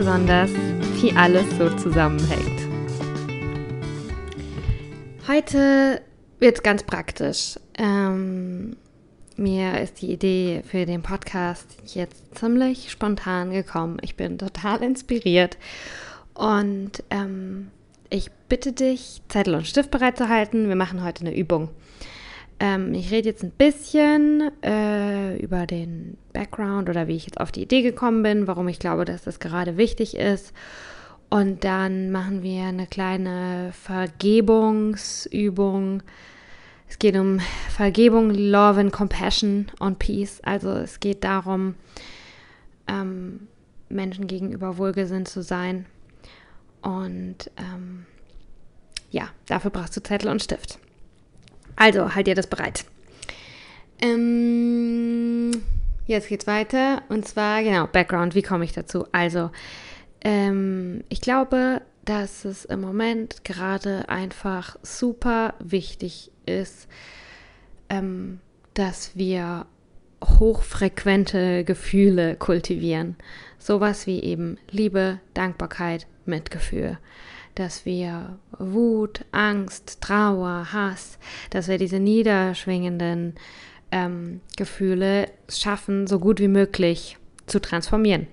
besonders, wie alles so zusammenhängt. Heute wird's ganz praktisch. Ähm, mir ist die Idee für den Podcast jetzt ziemlich spontan gekommen. Ich bin total inspiriert und ähm, ich bitte dich, Zettel und Stift bereit zu halten. Wir machen heute eine Übung. Ähm, ich rede jetzt ein bisschen äh, über den Background oder wie ich jetzt auf die Idee gekommen bin, warum ich glaube, dass das gerade wichtig ist. Und dann machen wir eine kleine Vergebungsübung. Es geht um Vergebung, Love and Compassion und Peace. Also es geht darum, ähm, Menschen gegenüber wohlgesinnt zu sein und ähm, ja, dafür brauchst du Zettel und Stift. Also, halt dir das bereit. Ähm, jetzt geht's weiter. Und zwar, genau, Background, wie komme ich dazu? Also, ähm, ich glaube, dass es im Moment gerade einfach super wichtig ist, ähm, dass wir hochfrequente Gefühle kultivieren. Sowas wie eben Liebe, Dankbarkeit, Mitgefühl. Dass wir Wut, Angst, Trauer, Hass, dass wir diese niederschwingenden ähm, Gefühle schaffen, so gut wie möglich zu transformieren.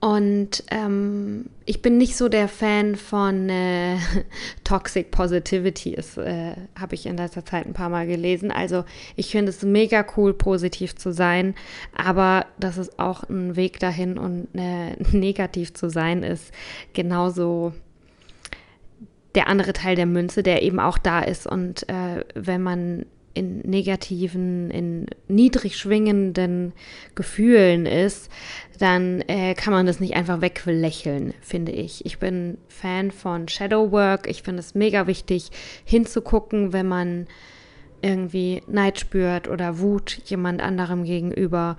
Und ähm, ich bin nicht so der Fan von äh, Toxic Positivity, äh, habe ich in letzter Zeit ein paar Mal gelesen. Also ich finde es mega cool, positiv zu sein, aber dass es auch ein Weg dahin und äh, negativ zu sein ist, genauso der andere Teil der Münze, der eben auch da ist. Und äh, wenn man in negativen, in niedrig schwingenden Gefühlen ist, dann äh, kann man das nicht einfach weglächeln, finde ich. Ich bin Fan von Shadow Work. Ich finde es mega wichtig, hinzugucken, wenn man irgendwie Neid spürt oder Wut jemand anderem gegenüber.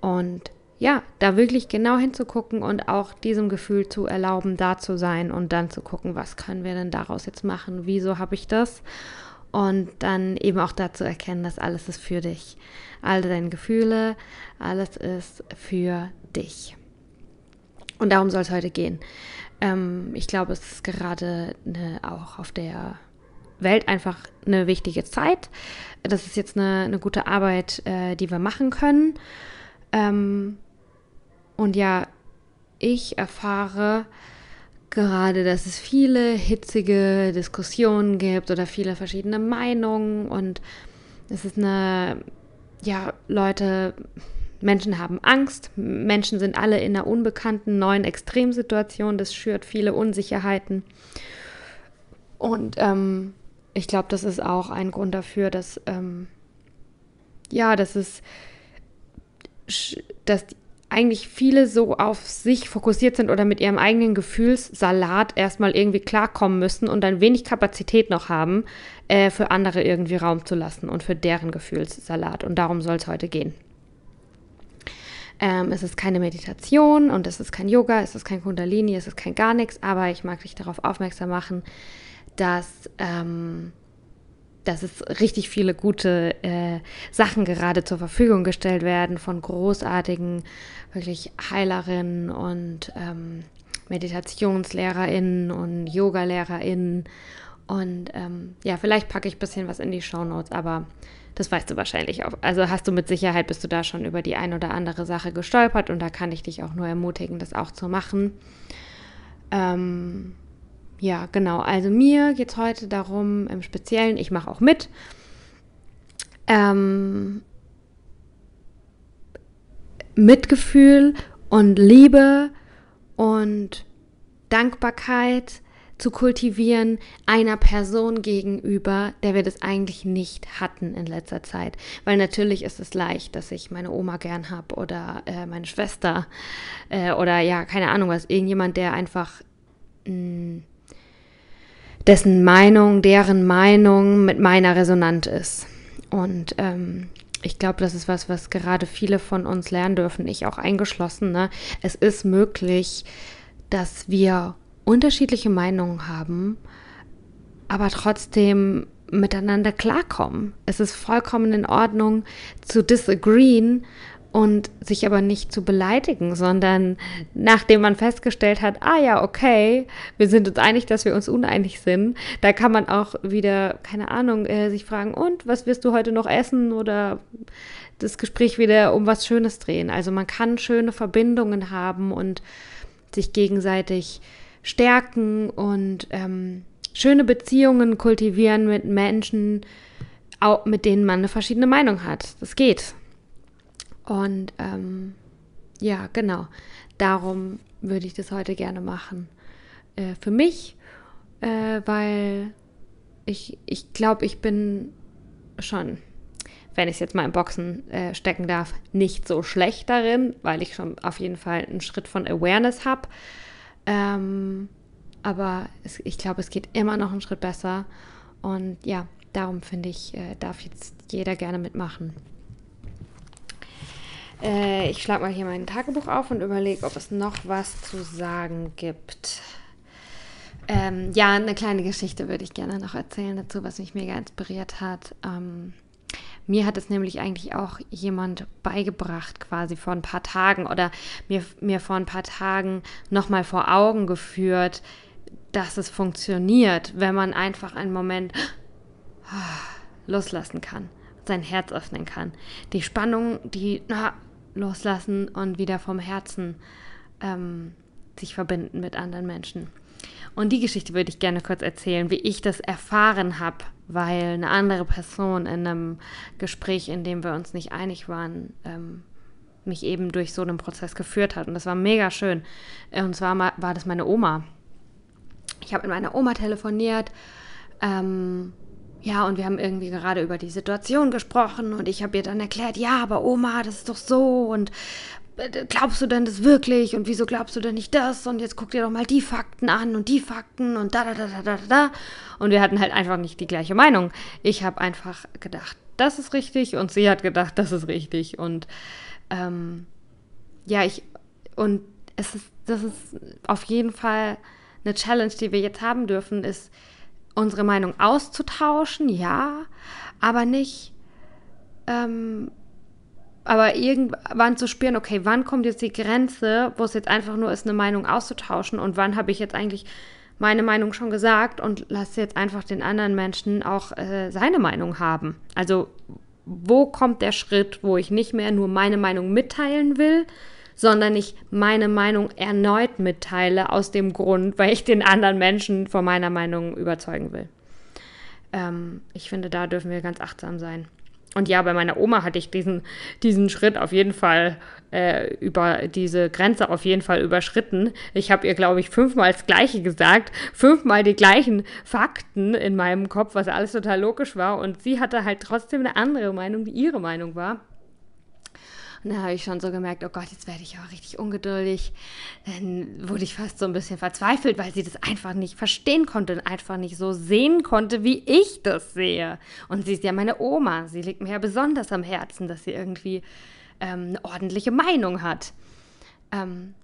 Und ja, da wirklich genau hinzugucken und auch diesem Gefühl zu erlauben, da zu sein und dann zu gucken, was können wir denn daraus jetzt machen? Wieso habe ich das? Und dann eben auch dazu erkennen, dass alles ist für dich. All deine Gefühle, alles ist für dich. Und darum soll es heute gehen. Ähm, ich glaube, es ist gerade eine, auch auf der Welt einfach eine wichtige Zeit. Das ist jetzt eine, eine gute Arbeit, äh, die wir machen können. Ähm, und ja, ich erfahre, gerade, dass es viele hitzige Diskussionen gibt oder viele verschiedene Meinungen und es ist eine, ja, Leute, Menschen haben Angst, Menschen sind alle in einer unbekannten neuen Extremsituation, das schürt viele Unsicherheiten. Und ähm, ich glaube, das ist auch ein Grund dafür, dass, ähm, ja, dass es, dass eigentlich viele so auf sich fokussiert sind oder mit ihrem eigenen Gefühlssalat erstmal irgendwie klarkommen müssen und dann wenig Kapazität noch haben, äh, für andere irgendwie Raum zu lassen und für deren Gefühlssalat. Und darum soll es heute gehen. Ähm, es ist keine Meditation und es ist kein Yoga, es ist kein Kundalini, es ist kein gar nichts, aber ich mag dich darauf aufmerksam machen, dass ähm, dass es richtig viele gute äh, Sachen gerade zur Verfügung gestellt werden von großartigen, wirklich Heilerinnen und ähm, MeditationslehrerInnen und Yoga-LehrerInnen. Und ähm, ja, vielleicht packe ich ein bisschen was in die Show Notes, aber das weißt du wahrscheinlich auch. Also hast du mit Sicherheit, bist du da schon über die ein oder andere Sache gestolpert und da kann ich dich auch nur ermutigen, das auch zu machen. Ähm, ja, genau. Also mir geht es heute darum, im Speziellen, ich mache auch mit, ähm, Mitgefühl und Liebe und Dankbarkeit zu kultivieren einer Person gegenüber, der wir das eigentlich nicht hatten in letzter Zeit. Weil natürlich ist es leicht, dass ich meine Oma gern habe oder äh, meine Schwester äh, oder ja, keine Ahnung was, irgendjemand, der einfach mh, mm, dessen Meinung, deren Meinung mit meiner resonant ist. Und ähm, ich glaube, das ist was, was gerade viele von uns lernen dürfen, ich auch eingeschlossen. Ne? Es ist möglich, dass wir unterschiedliche Meinungen haben aber trotzdem miteinander klarkommen. Es ist vollkommen in Ordnung zu disagreeen und sich aber nicht zu beleidigen, sondern nachdem man festgestellt hat, ah ja, okay, wir sind uns einig, dass wir uns uneinig sind, da kann man auch wieder, keine Ahnung, äh, sich fragen, und was wirst du heute noch essen oder das Gespräch wieder um was Schönes drehen. Also man kann schöne Verbindungen haben und sich gegenseitig stärken und ähm, schöne Beziehungen kultivieren mit Menschen, auch mit denen man eine verschiedene Meinung hat. Das geht. Und ähm, ja, genau. Darum würde ich das heute gerne machen. Äh, für mich, äh, weil ich, ich glaube, ich bin schon, wenn ich es jetzt mal im Boxen äh, stecken darf, nicht so schlecht darin, weil ich schon auf jeden Fall einen Schritt von Awareness habe. Ähm, aber es, ich glaube, es geht immer noch einen Schritt besser. Und ja, darum finde ich, äh, darf jetzt jeder gerne mitmachen. Äh, ich schlage mal hier mein Tagebuch auf und überlege, ob es noch was zu sagen gibt. Ähm, ja, eine kleine Geschichte würde ich gerne noch erzählen dazu, was mich mega inspiriert hat. Ähm, mir hat es nämlich eigentlich auch jemand beigebracht, quasi vor ein paar Tagen oder mir, mir vor ein paar Tagen nochmal vor Augen geführt, dass es funktioniert, wenn man einfach einen Moment loslassen kann, sein Herz öffnen kann. Die Spannung, die na, loslassen und wieder vom Herzen ähm, sich verbinden mit anderen Menschen. Und die Geschichte würde ich gerne kurz erzählen, wie ich das erfahren habe, weil eine andere Person in einem Gespräch, in dem wir uns nicht einig waren, ähm, mich eben durch so einen Prozess geführt hat. Und das war mega schön. Und zwar war das meine Oma. Ich habe mit meiner Oma telefoniert. Ähm, ja, und wir haben irgendwie gerade über die Situation gesprochen und ich habe ihr dann erklärt, ja, aber Oma, das ist doch so und äh, glaubst du denn das wirklich und wieso glaubst du denn nicht das und jetzt guck dir doch mal die Fakten an und die Fakten und da, da, da, da, da, da. Und wir hatten halt einfach nicht die gleiche Meinung. Ich habe einfach gedacht, das ist richtig und sie hat gedacht, das ist richtig und ähm, ja, ich und es ist, das ist auf jeden Fall eine Challenge, die wir jetzt haben dürfen, ist, unsere Meinung auszutauschen, ja, aber nicht, ähm, aber irgendwann zu spüren, okay, wann kommt jetzt die Grenze, wo es jetzt einfach nur ist, eine Meinung auszutauschen und wann habe ich jetzt eigentlich meine Meinung schon gesagt und lasse jetzt einfach den anderen Menschen auch äh, seine Meinung haben. Also wo kommt der Schritt, wo ich nicht mehr nur meine Meinung mitteilen will, sondern ich meine Meinung erneut mitteile aus dem Grund, weil ich den anderen Menschen von meiner Meinung überzeugen will. Ähm, ich finde, da dürfen wir ganz achtsam sein. Und ja, bei meiner Oma hatte ich diesen, diesen Schritt auf jeden Fall äh, über diese Grenze auf jeden Fall überschritten. Ich habe ihr, glaube ich, fünfmal das Gleiche gesagt, fünfmal die gleichen Fakten in meinem Kopf, was alles total logisch war. Und sie hatte halt trotzdem eine andere Meinung, die ihre Meinung war. Und dann habe ich schon so gemerkt, oh Gott, jetzt werde ich auch richtig ungeduldig. Dann wurde ich fast so ein bisschen verzweifelt, weil sie das einfach nicht verstehen konnte und einfach nicht so sehen konnte, wie ich das sehe. Und sie ist ja meine Oma. Sie liegt mir ja besonders am Herzen, dass sie irgendwie ähm, eine ordentliche Meinung hat. Ähm,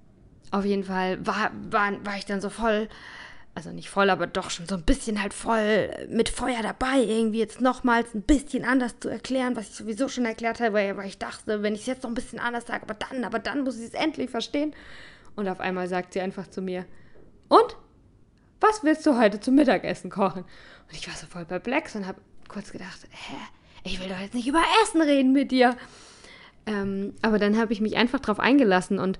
auf jeden Fall war, war, war ich dann so voll also nicht voll, aber doch schon so ein bisschen halt voll mit Feuer dabei, irgendwie jetzt nochmals ein bisschen anders zu erklären, was ich sowieso schon erklärt habe, weil, ich dachte, wenn ich es jetzt noch ein bisschen anders sage, aber dann, aber dann muss ich es endlich verstehen. Und auf einmal sagt sie einfach zu mir, und? Was willst du heute zum Mittagessen kochen? Und ich war so voll perplex und habe kurz gedacht, hä, ich will doch jetzt nicht über Essen reden mit dir. Ähm, aber dann habe ich mich einfach drauf eingelassen und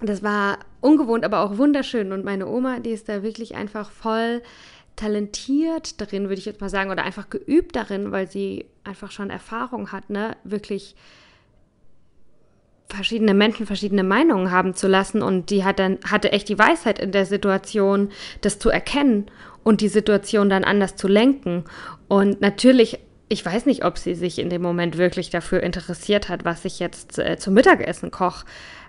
das war ungewohnt, aber auch wunderschön. Und meine Oma, die ist da wirklich einfach voll talentiert darin, würde ich jetzt mal sagen, oder einfach geübt darin, weil sie einfach schon Erfahrung hat, ne, wirklich verschiedene Menschen verschiedene Meinungen haben zu lassen und die hat dann hatte echt die Weisheit in der Situation, das zu erkennen und die Situation dann anders zu lenken. Und natürlich, ich weiß nicht, ob sie sich in dem Moment wirklich dafür interessiert hat, was ich jetzt äh, zum Mittagessen koche.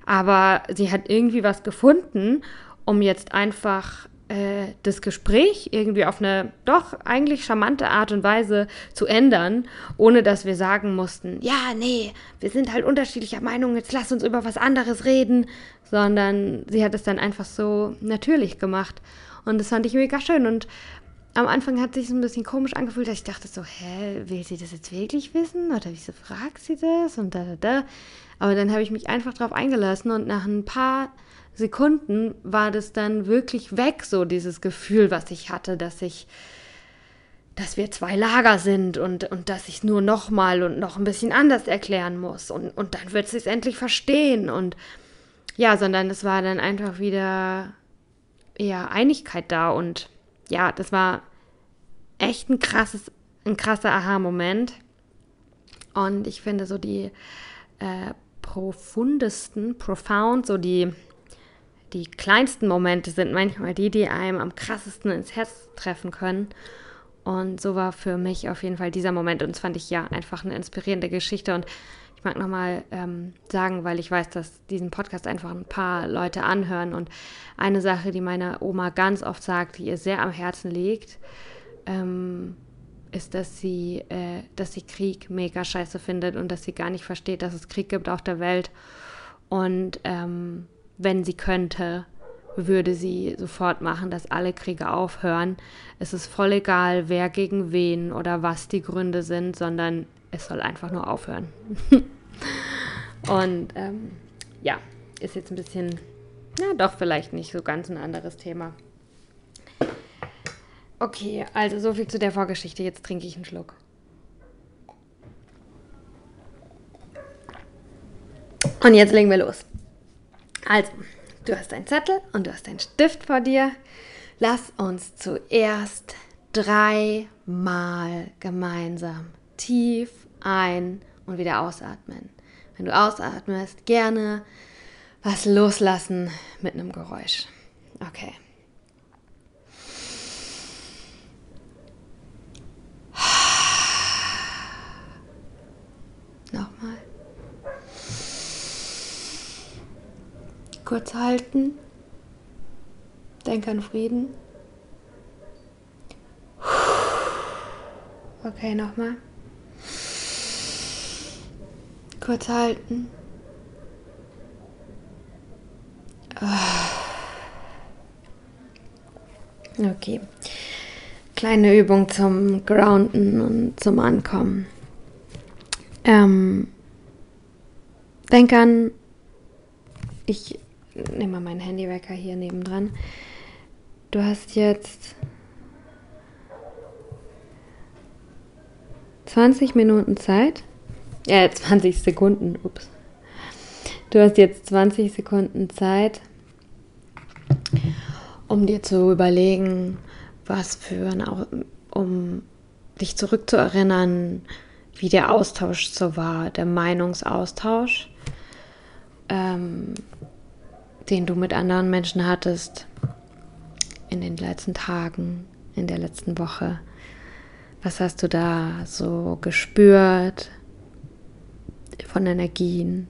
Aber sie hat irgendwie was gefunden, um jetzt einfach äh, das Gespräch irgendwie auf eine doch eigentlich charmante Art und Weise zu ändern, ohne dass wir sagen mussten, ja, nee, wir sind halt unterschiedlicher Meinung, jetzt lass uns über was anderes reden, sondern sie hat es dann einfach so natürlich gemacht. Und das fand ich mega schön. Und am Anfang hat sich so ein bisschen komisch angefühlt, dass ich dachte so, hä, will sie das jetzt wirklich wissen? Oder wieso fragt sie das? Und da, da, da. Aber dann habe ich mich einfach drauf eingelassen und nach ein paar Sekunden war das dann wirklich weg, so dieses Gefühl, was ich hatte, dass ich, dass wir zwei Lager sind und, und dass ich es nur nochmal und noch ein bisschen anders erklären muss. Und, und dann wird sie es endlich verstehen. Und ja, sondern es war dann einfach wieder eher Einigkeit da. Und ja, das war echt ein krasses, ein krasser Aha-Moment. Und ich finde so die äh, profundesten, profound, so die die kleinsten Momente sind manchmal die, die einem am krassesten ins Herz treffen können. Und so war für mich auf jeden Fall dieser Moment. Und das fand ich ja einfach eine inspirierende Geschichte. Und ich mag nochmal ähm, sagen, weil ich weiß, dass diesen Podcast einfach ein paar Leute anhören. Und eine Sache, die meine Oma ganz oft sagt, die ihr sehr am Herzen liegt, ähm, ist, dass sie, äh, dass sie Krieg mega scheiße findet und dass sie gar nicht versteht, dass es Krieg gibt auf der Welt. Und ähm, wenn sie könnte, würde sie sofort machen, dass alle Kriege aufhören. Es ist voll egal, wer gegen wen oder was die Gründe sind, sondern es soll einfach nur aufhören. Und ähm, ja, ist jetzt ein bisschen, na doch, vielleicht nicht so ganz ein anderes Thema. Okay, also so viel zu der Vorgeschichte. Jetzt trinke ich einen Schluck. Und jetzt legen wir los. Also, du hast einen Zettel und du hast einen Stift vor dir. Lass uns zuerst dreimal gemeinsam tief ein- und wieder ausatmen. Wenn du ausatmest, gerne was loslassen mit einem Geräusch. Okay. Nochmal. Kurz halten. Denk an Frieden. Okay, nochmal. Kurz halten. Okay. Kleine Übung zum Grounden und zum Ankommen. Ähm, denk an, ich nehme mal meinen Handywecker hier nebendran. Du hast jetzt 20 Minuten Zeit. Ja, äh, 20 Sekunden. Ups. Du hast jetzt 20 Sekunden Zeit, um dir zu überlegen, was für ein, um dich zurückzuerinnern, wie der Austausch so war, der Meinungsaustausch. Ähm, den du mit anderen Menschen hattest in den letzten Tagen, in der letzten Woche. Was hast du da so gespürt von Energien?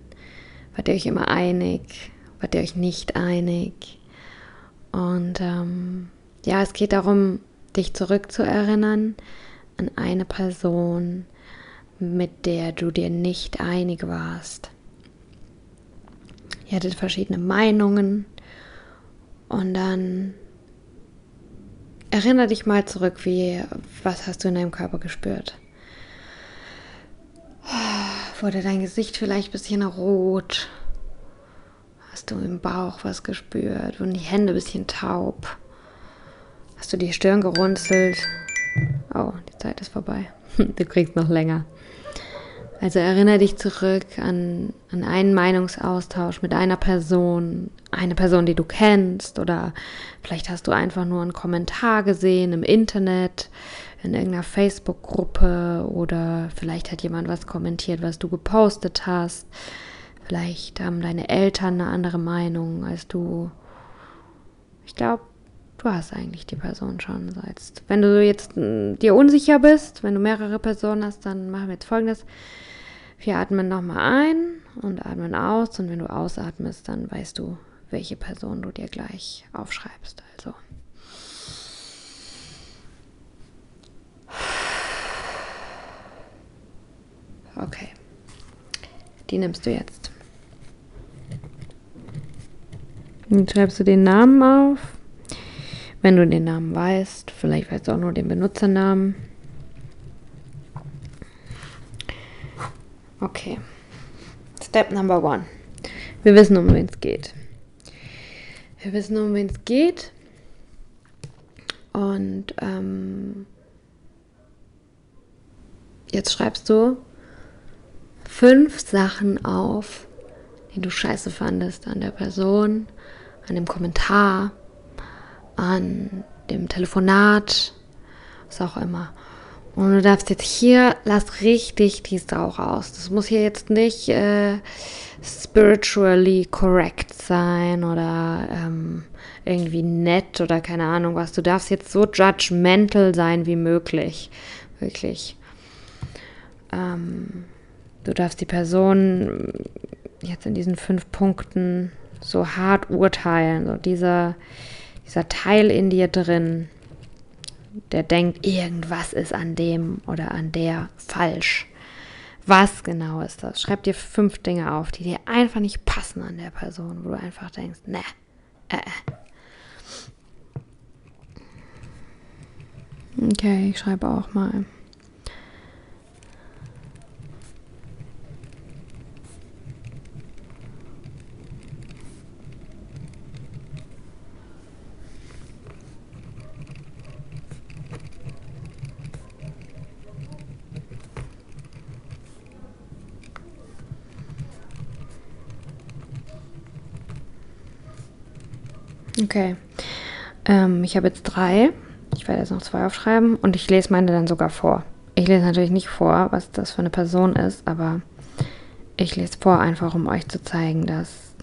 Wart ihr euch immer einig? Wart ihr euch nicht einig? Und ähm, ja, es geht darum, dich zurückzuerinnern an eine Person, mit der du dir nicht einig warst. Ihr hattet verschiedene Meinungen. Und dann erinnere dich mal zurück, wie, was hast du in deinem Körper gespürt? Wurde dein Gesicht vielleicht ein bisschen rot? Hast du im Bauch was gespürt? Wurden die Hände ein bisschen taub? Hast du die Stirn gerunzelt? Oh, die Zeit ist vorbei. Du kriegst noch länger. Also erinnere dich zurück an, an einen Meinungsaustausch mit einer Person, eine Person, die du kennst, oder vielleicht hast du einfach nur einen Kommentar gesehen im Internet, in irgendeiner Facebook-Gruppe, oder vielleicht hat jemand was kommentiert, was du gepostet hast. Vielleicht haben deine Eltern eine andere Meinung als du. Ich glaube, du hast eigentlich die Person schon. Wenn du jetzt hm, dir unsicher bist, wenn du mehrere Personen hast, dann machen wir jetzt folgendes. Wir atmen nochmal ein und atmen aus. Und wenn du ausatmest, dann weißt du, welche Person du dir gleich aufschreibst. Also. Okay. Die nimmst du jetzt. Dann schreibst du den Namen auf Wenn du den Namen weißt, vielleicht weißt du auch nur den Benutzernamen. Okay. Step number one. Wir wissen, um wen es geht. Wir wissen, um wen es geht. Und ähm, jetzt schreibst du fünf Sachen auf, die du scheiße fandest an der Person, an dem Kommentar, an dem Telefonat, was auch immer. Und du darfst jetzt hier, lass richtig die Sau raus. Das muss hier jetzt nicht äh, spiritually correct sein oder ähm, irgendwie nett oder keine Ahnung was. Du darfst jetzt so judgmental sein wie möglich. Wirklich. Ähm, du darfst die Person jetzt in diesen fünf Punkten so hart urteilen. So dieser, dieser Teil in dir drin, der denkt, irgendwas ist an dem oder an der falsch. Was genau ist das? Schreib dir fünf Dinge auf, die dir einfach nicht passen an der Person, wo du einfach denkst, ne, äh, äh. Okay, ich schreibe auch mal. Okay. Ähm, ich habe jetzt drei. Ich werde jetzt noch zwei aufschreiben und ich lese meine dann sogar vor. Ich lese natürlich nicht vor, was das für eine Person ist, aber ich lese vor, einfach um euch zu zeigen, dass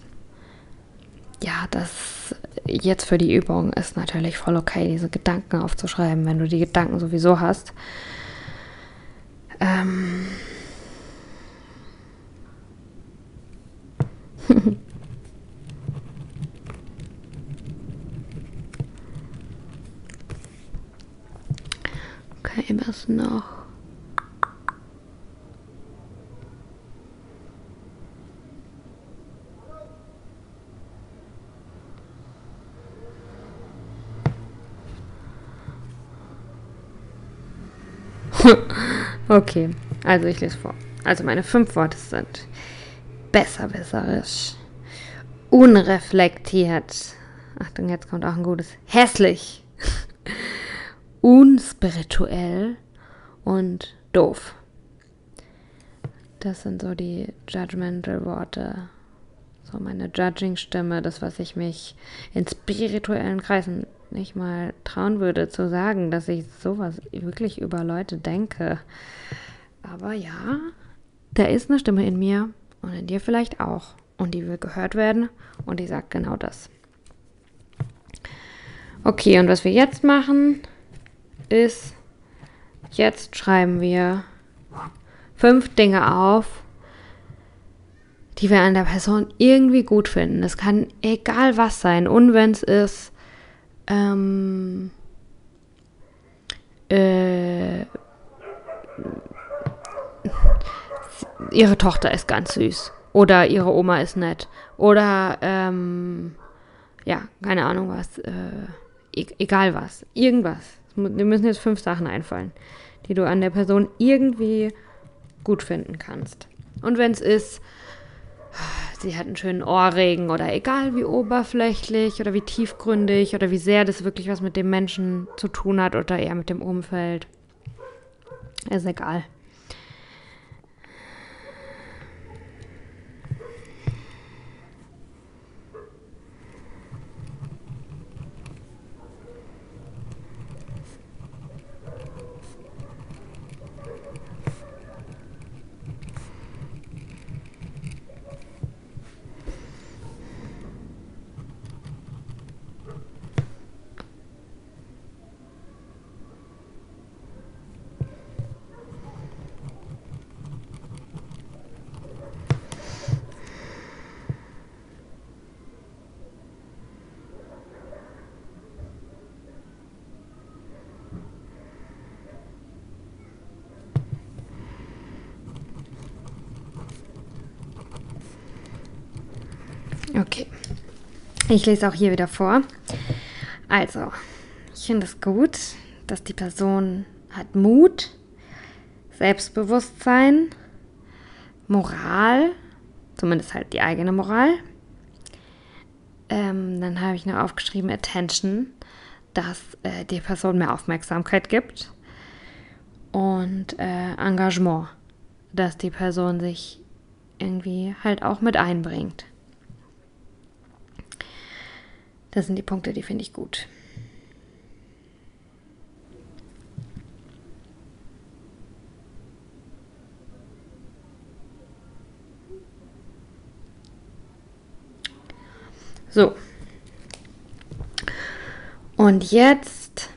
ja, das jetzt für die Übung ist natürlich voll okay, diese Gedanken aufzuschreiben, wenn du die Gedanken sowieso hast. Ähm. Okay, was noch? okay, also ich lese vor. Also meine fünf Worte sind besserwisserisch, unreflektiert. Achtung, jetzt kommt auch ein gutes. Hässlich unspirituell und doof. Das sind so die judgmental Worte, so meine Judging-Stimme, das, was ich mich in spirituellen Kreisen nicht mal trauen würde zu sagen, dass ich sowas wirklich über Leute denke. Aber ja, da ist eine Stimme in mir und in dir vielleicht auch. Und die will gehört werden und die sagt genau das. Okay, und was wir jetzt machen, ist, jetzt schreiben wir fünf Dinge auf, die wir an der Person irgendwie gut finden. Es kann egal was sein. Und wenn es ist, ähm, äh, ihre Tochter ist ganz süß. Oder ihre Oma ist nett. Oder, ähm, ja, keine Ahnung was. Äh, e egal was. Irgendwas. Dir müssen jetzt fünf Sachen einfallen, die du an der Person irgendwie gut finden kannst. Und wenn es ist, sie hat einen schönen Ohrregen oder egal wie oberflächlich oder wie tiefgründig oder wie sehr das wirklich was mit dem Menschen zu tun hat oder eher mit dem Umfeld, ist egal. Okay. Ich lese auch hier wieder vor. Also, Ich finde es gut, dass die Person hat Mut, Selbstbewusstsein, Moral, zumindest halt die eigene Moral. Ähm, dann habe ich noch aufgeschrieben Attention, dass äh, die Person mehr Aufmerksamkeit gibt. Und äh, Engagement, dass die Person sich irgendwie halt auch mit einbringt. Das sind die Punkte, die finde ich gut. So. Und jetzt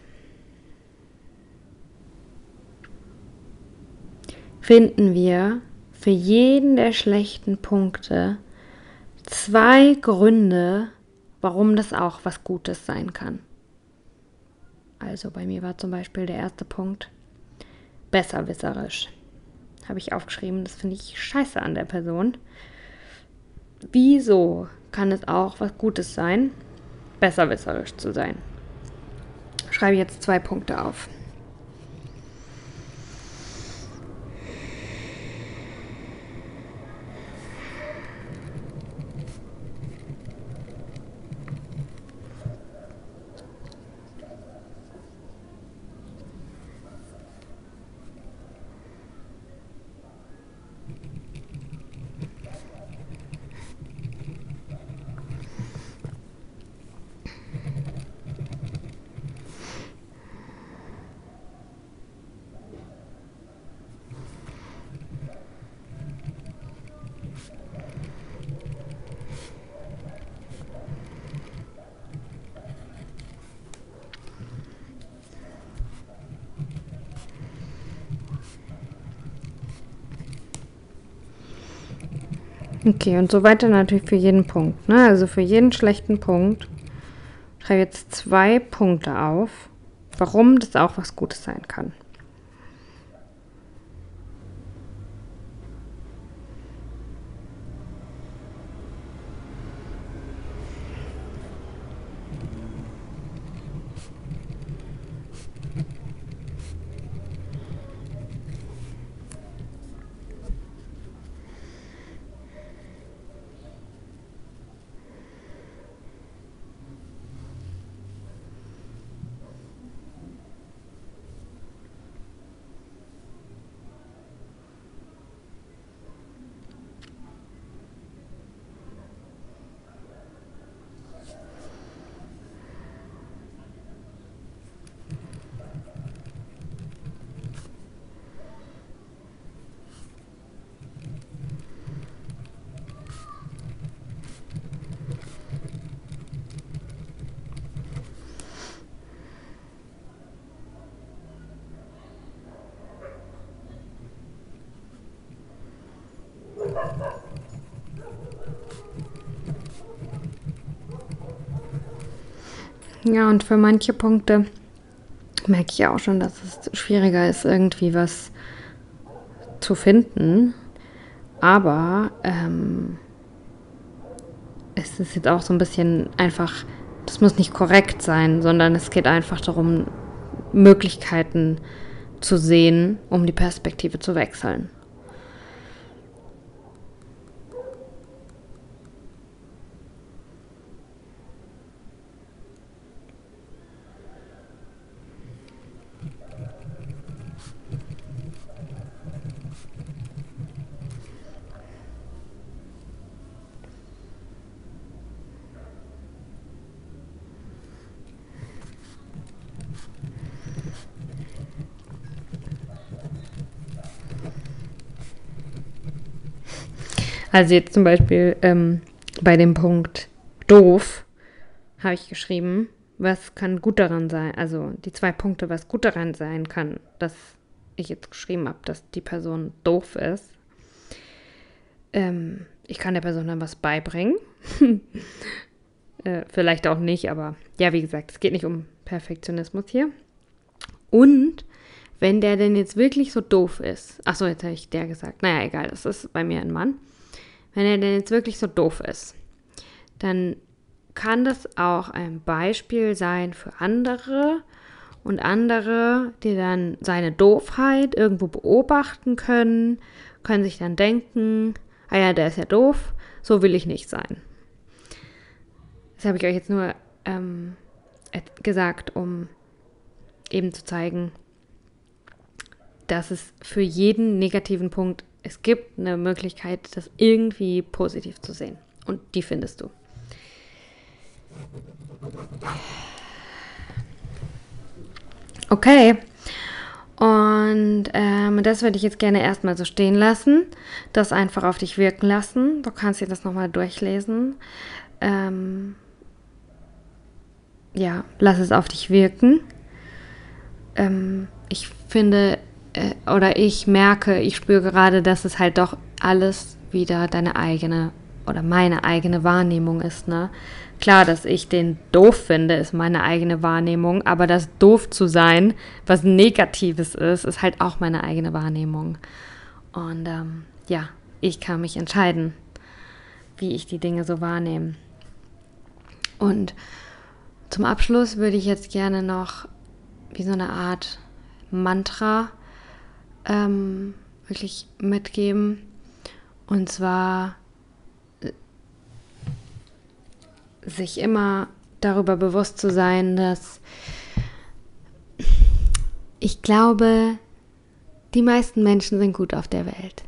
finden wir für jeden der schlechten Punkte zwei Gründe, warum das auch was Gutes sein kann. Also bei mir war zum Beispiel der erste Punkt besserwisserisch. Habe ich aufgeschrieben, das finde ich scheiße an der Person. Wieso kann es auch was Gutes sein, besserwisserisch zu sein. Schreibe jetzt zwei Punkte auf. Okay, und so weiter natürlich für jeden Punkt. Ne? Also für jeden schlechten Punkt schreibe jetzt zwei Punkte auf, warum das auch was Gutes sein kann. Ja, und für manche Punkte merke ich auch schon, dass es schwieriger ist, irgendwie was zu finden. Aber ähm, es ist jetzt auch so ein bisschen einfach, das muss nicht korrekt sein, sondern es geht einfach darum, Möglichkeiten zu sehen, um die Perspektive zu wechseln. Also jetzt zum Beispiel ähm, bei dem Punkt doof habe ich geschrieben, was kann gut daran sein, also die zwei Punkte, was gut daran sein kann, dass ich jetzt geschrieben habe, dass die Person doof ist. Ähm, ich kann der Person dann was beibringen. äh, vielleicht auch nicht, aber ja, wie gesagt, es geht nicht um Perfektionismus hier. Und wenn der denn jetzt wirklich so doof ist, achso, jetzt habe ich der gesagt, naja, egal, das ist bei mir ein Mann wenn er denn jetzt wirklich so doof ist, dann kann das auch ein Beispiel sein für andere, Und andere, die dann seine Doofheit irgendwo beobachten können, können sich dann denken, ah ja, der ist ja doof, so will ich nicht sein. Das habe ich euch jetzt nur ähm, gesagt, um eben zu zeigen, dass es für jeden negativen Punkt, es gibt eine Möglichkeit, das irgendwie positiv zu sehen. Und die findest du. Okay. Und ähm, das würde ich jetzt gerne erstmal so stehen lassen. Das einfach auf dich wirken lassen. Du kannst dir das nochmal durchlesen. Ähm, ja, lass es auf dich wirken. Ähm, ich finde, äh, oder ich merke, ich spüre gerade, dass es halt doch alles wieder deine eigene oder meine eigene Wahrnehmung ist, ne? Klar, dass ich den doof finde, ist meine eigene Wahrnehmung, aber das doof zu sein, was Negatives ist, ist halt auch meine eigene Wahrnehmung. Und ähm, ja, ich kann mich entscheiden, wie ich die Dinge so wahrnehme. Und zum Abschluss würde ich jetzt gerne noch wie so eine Art Mantra ähm, wirklich mitgeben. Und zwar sich immer darüber bewusst zu sein, dass ich glaube, die meisten Menschen sind gut auf der Welt.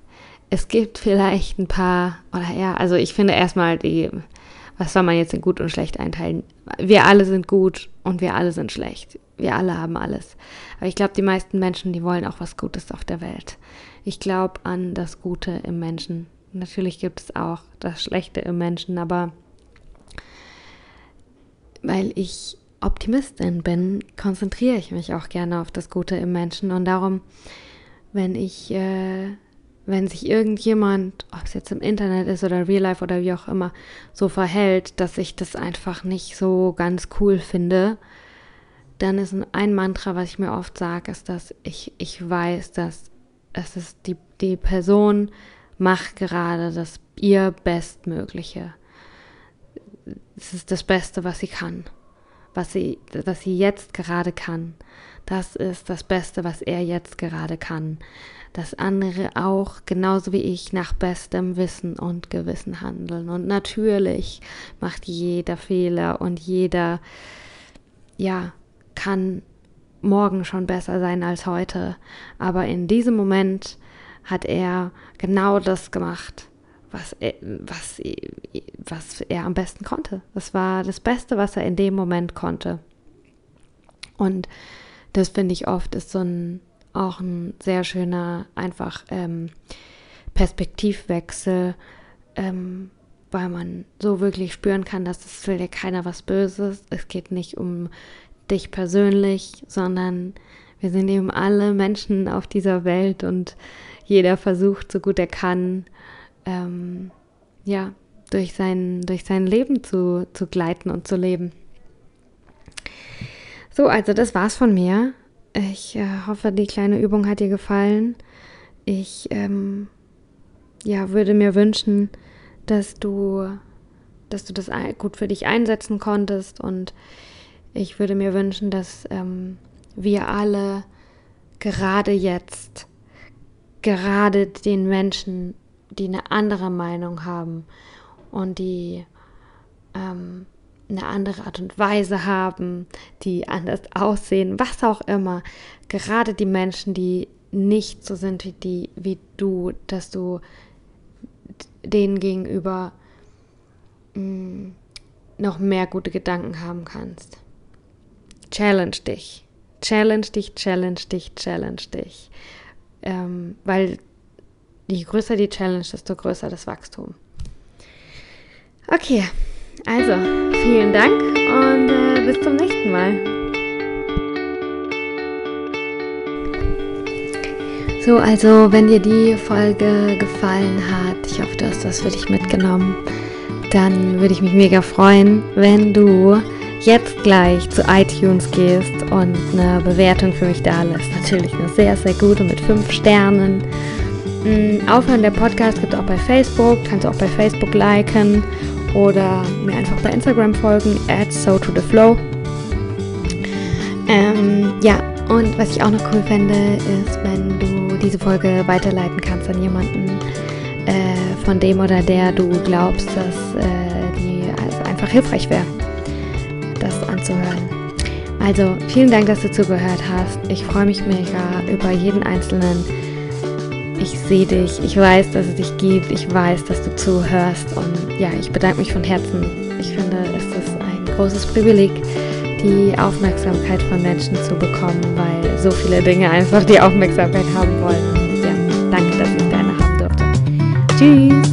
Es gibt vielleicht ein paar, oder ja, also ich finde erstmal die, was soll man jetzt in gut und schlecht einteilen? Wir alle sind gut und wir alle sind schlecht. Wir alle haben alles. Aber ich glaube, die meisten Menschen, die wollen auch was Gutes auf der Welt. Ich glaube an das Gute im Menschen. Natürlich gibt es auch das Schlechte im Menschen, aber weil ich Optimistin bin, konzentriere ich mich auch gerne auf das Gute im Menschen. Und darum, wenn ich, äh, wenn sich irgendjemand, ob es jetzt im Internet ist oder Real Life oder wie auch immer, so verhält, dass ich das einfach nicht so ganz cool finde, dann ist ein Mantra, was ich mir oft sage, ist, dass ich, ich weiß, dass es ist die, die Person macht gerade das ihr Bestmögliche es ist das Beste, was sie kann. Was sie, was sie jetzt gerade kann. Das ist das Beste, was er jetzt gerade kann. Dass andere auch, genauso wie ich, nach bestem Wissen und Gewissen handeln. Und natürlich macht jeder Fehler und jeder, ja, kann morgen schon besser sein als heute. Aber in diesem Moment hat er genau das gemacht, was er, was, was er am besten konnte. Das war das Beste, was er in dem Moment konnte. Und das finde ich oft ist so ein auch ein sehr schöner einfach ähm, Perspektivwechsel, ähm, weil man so wirklich spüren kann, dass es will dir keiner was Böses. Es geht nicht um dich persönlich, sondern wir sind eben alle Menschen auf dieser Welt und jeder versucht so gut er kann ähm, ja, durch sein, durch sein Leben zu, zu gleiten und zu leben. So, also das war's von mir. Ich äh, hoffe, die kleine Übung hat dir gefallen. Ich ähm, ja, würde mir wünschen, dass du, dass du das gut für dich einsetzen konntest und ich würde mir wünschen, dass ähm, wir alle gerade jetzt, gerade den Menschen die eine andere Meinung haben und die ähm, eine andere Art und Weise haben, die anders aussehen, was auch immer. Gerade die Menschen, die nicht so sind wie die, wie du, dass du denen gegenüber mh, mm, noch mehr gute Gedanken haben kannst. Challenge dich. Challenge dich, challenge dich, challenge dich. Ähm, weil je größer die Challenge, desto größer das Wachstum. Okay, also vielen Dank und äh, bis zum nächsten Mal. So, also wenn dir die Folge gefallen hat, ich hoffe, du hast das für dich mitgenommen, dann würde ich mich mega freuen, wenn du jetzt gleich zu iTunes gehst und eine Bewertung für mich da lässt. Natürlich eine sehr, sehr gute mit 5 Sternen Mm, aufhören der Podcast gibt es auch bei Facebook, kannst du auch bei Facebook liken oder mir einfach bei Instagram folgen, add so to the flow. Ähm, ja, und was ich auch noch cool fände, ist, wenn du diese Folge weiterleiten kannst an jemanden, äh, von dem oder der du glaubst, dass äh, die also einfach hilfreich wäre, das anzuhören. Also vielen Dank, dass du zugehört hast. Ich freue mich mega über jeden einzelnen. Ich sehe dich, ich weiß, dass es dich gibt, ich weiß, dass du zuhörst und ja, ich bedanke mich von Herzen. Ich finde, es ist ein großes Privileg, die Aufmerksamkeit von Menschen zu bekommen, weil so viele Dinge einfach die Aufmerksamkeit haben wollen. Und ja, danke, dass ich deine haben durfte. Tschüss!